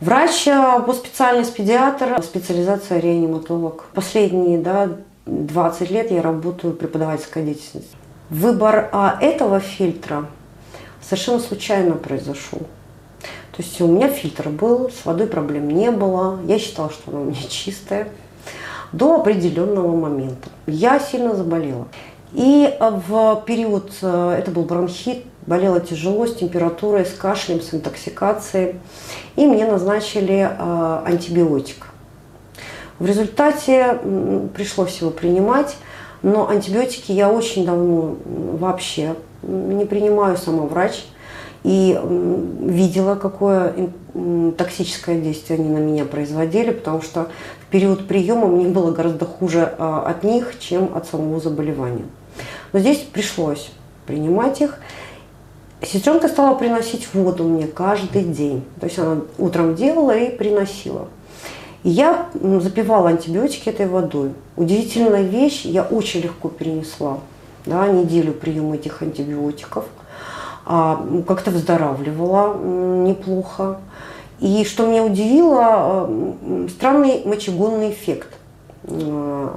Врач э, по специальности педиатр, специализация реаниматолог. Последние да, 20 лет я работаю преподавательской деятельностью. Выбор а, этого фильтра совершенно случайно произошел. То есть у меня фильтр был, с водой проблем не было. Я считала, что она у меня чистая до определенного момента. Я сильно заболела. И в период, э, это был бронхит, болела тяжело, с температурой, с кашлем, с интоксикацией. И мне назначили э, антибиотик. В результате пришлось его принимать, но антибиотики я очень давно вообще не принимаю, сама врач. И видела, какое токсическое действие они на меня производили, потому что в период приема мне было гораздо хуже от них, чем от самого заболевания. Но здесь пришлось принимать их. Сестренка стала приносить воду мне каждый день. То есть она утром делала и приносила. И я запивала антибиотики этой водой. Удивительная вещь, я очень легко перенесла да, неделю приема этих антибиотиков. А, как-то выздоравливала неплохо. И что меня удивило, странный мочегонный эффект. Э,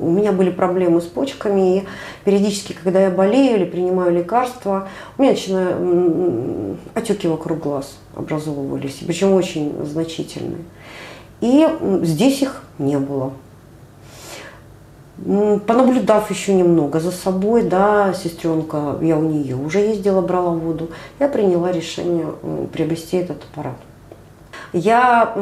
у меня были проблемы с почками, и периодически, когда я болею или принимаю лекарства, у меня начинают отеки вокруг глаз образовывались, причем очень значительные. И здесь их не было. Понаблюдав еще немного за собой, да, сестренка, я у нее уже ездила, брала воду, я приняла решение приобрести этот аппарат. Я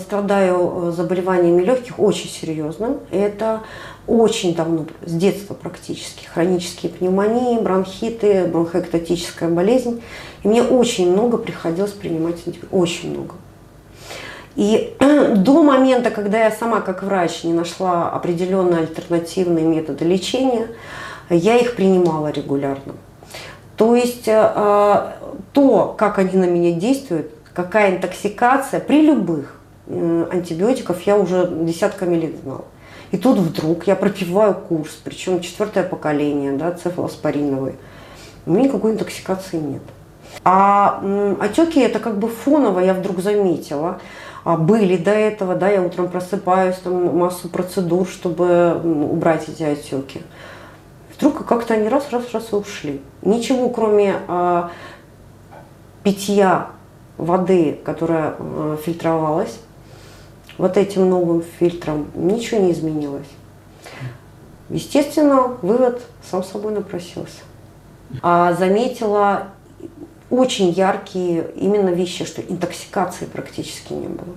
страдаю э, заболеваниями легких очень серьезным. Это очень давно, с детства практически, хронические пневмонии, бронхиты, бронхоэктатическая болезнь. И мне очень много приходилось принимать антибиотики, очень много. И до момента, когда я сама как врач не нашла определенные альтернативные методы лечения, я их принимала регулярно. То есть э, э, то, как они на меня действуют, какая интоксикация при любых э, антибиотиков я уже десятками лет знала. И тут вдруг я пропиваю курс, причем четвертое поколение, да, цефалоспориновый. У меня никакой интоксикации нет. А отеки это как бы фоново я вдруг заметила. А были до этого, да, я утром просыпаюсь, там массу процедур, чтобы убрать эти отеки. Вдруг как-то они раз, раз, раз и ушли. Ничего, кроме а, питья воды, которая э, фильтровалась, вот этим новым фильтром ничего не изменилось. Естественно, вывод сам собой напросился. А заметила очень яркие именно вещи, что интоксикации практически не было.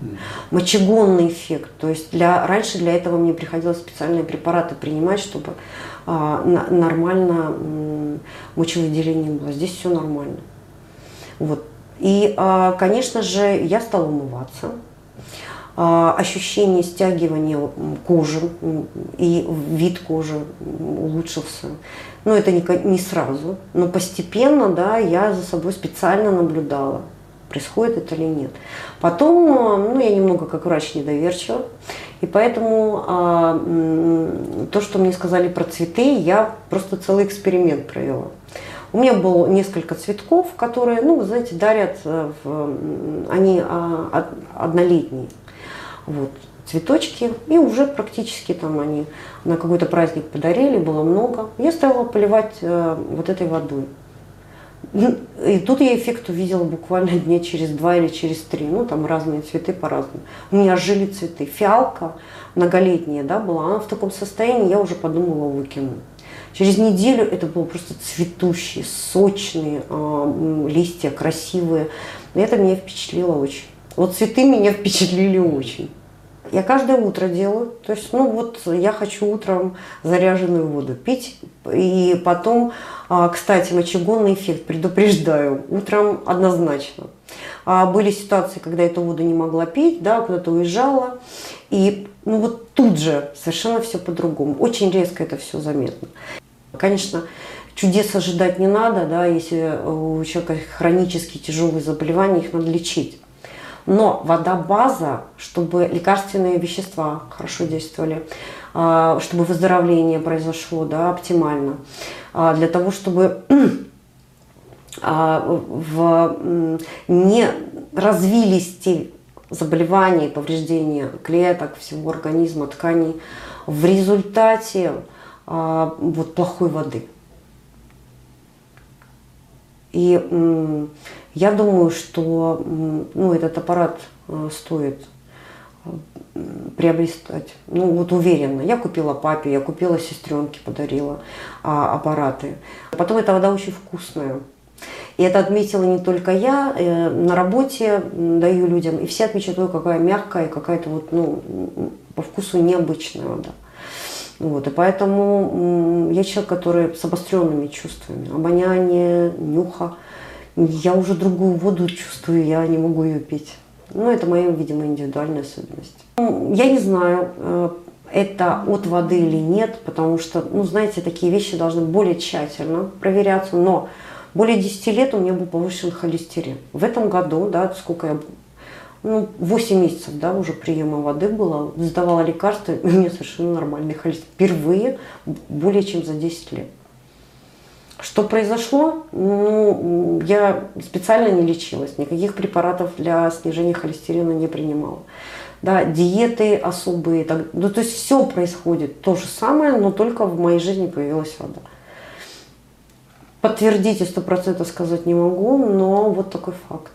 Мочегонный эффект. То есть для, раньше для этого мне приходилось специальные препараты принимать, чтобы а, на, нормально м, мочевыделение было. Здесь все нормально. Вот. И, а, конечно же, я стала умываться. А, ощущение стягивания кожи и вид кожи улучшился. Но это не, сразу, но постепенно, да, я за собой специально наблюдала, происходит это или нет. Потом, ну, я немного как врач недоверчива, и поэтому а, то, что мне сказали про цветы, я просто целый эксперимент провела. У меня было несколько цветков, которые, ну, знаете, дарят, э, в, они а, однолетние. Вот, цветочки, и уже практически там они на какой-то праздник подарили, было много. Я стала поливать э, вот этой водой. И тут я эффект увидела буквально дня через два или через три. Ну, там разные цветы по-разному. У меня жили цветы. Фиалка многолетняя, да, была. Она в таком состоянии, я уже подумала выкину. Через неделю это было просто цветущие, сочные э, листья, красивые. Это меня впечатлило очень. Вот цветы меня впечатлили очень. Я каждое утро делаю. То есть, ну вот я хочу утром заряженную воду пить. И потом, а, кстати, мочегонный эффект, предупреждаю, утром однозначно. А были ситуации, когда эту воду не могла пить, да, куда-то уезжала. И ну вот тут же совершенно все по-другому. Очень резко это все заметно. Конечно, чудес ожидать не надо, да, если у человека хронические тяжелые заболевания, их надо лечить. Но вода база, чтобы лекарственные вещества хорошо действовали, а, чтобы выздоровление произошло да, оптимально, а, для того, чтобы а, в, не развились те заболевания, повреждения клеток, всего организма, тканей в результате а, вот плохой воды. И я думаю, что ну, этот аппарат а, стоит приобретать. Ну вот уверенно. Я купила папе, я купила сестренке, подарила а, аппараты. Потом эта вода очень вкусная. И это отметила не только я, э, на работе даю людям, и все отмечают, какая мягкая, какая-то вот, ну, по вкусу необычная вода. Вот, и поэтому я человек, который с обостренными чувствами, обоняние, нюха. Я уже другую воду чувствую, я не могу ее пить. Ну, это моя, видимо, индивидуальная особенность. Я не знаю, э, это от воды или нет, потому что, ну, знаете, такие вещи должны более тщательно проверяться, но более 10 лет у меня был повышен холестерин. В этом году, да, сколько я, ну, 8 месяцев, да, уже приема воды было, сдавала лекарства, у меня совершенно нормальный холестерин. Впервые более чем за 10 лет. Что произошло? Ну, я специально не лечилась, никаких препаратов для снижения холестерина не принимала. Да, диеты особые, так, ну, то есть все происходит то же самое, но только в моей жизни появилась вода. Подтвердить и сто процентов сказать не могу, но вот такой факт.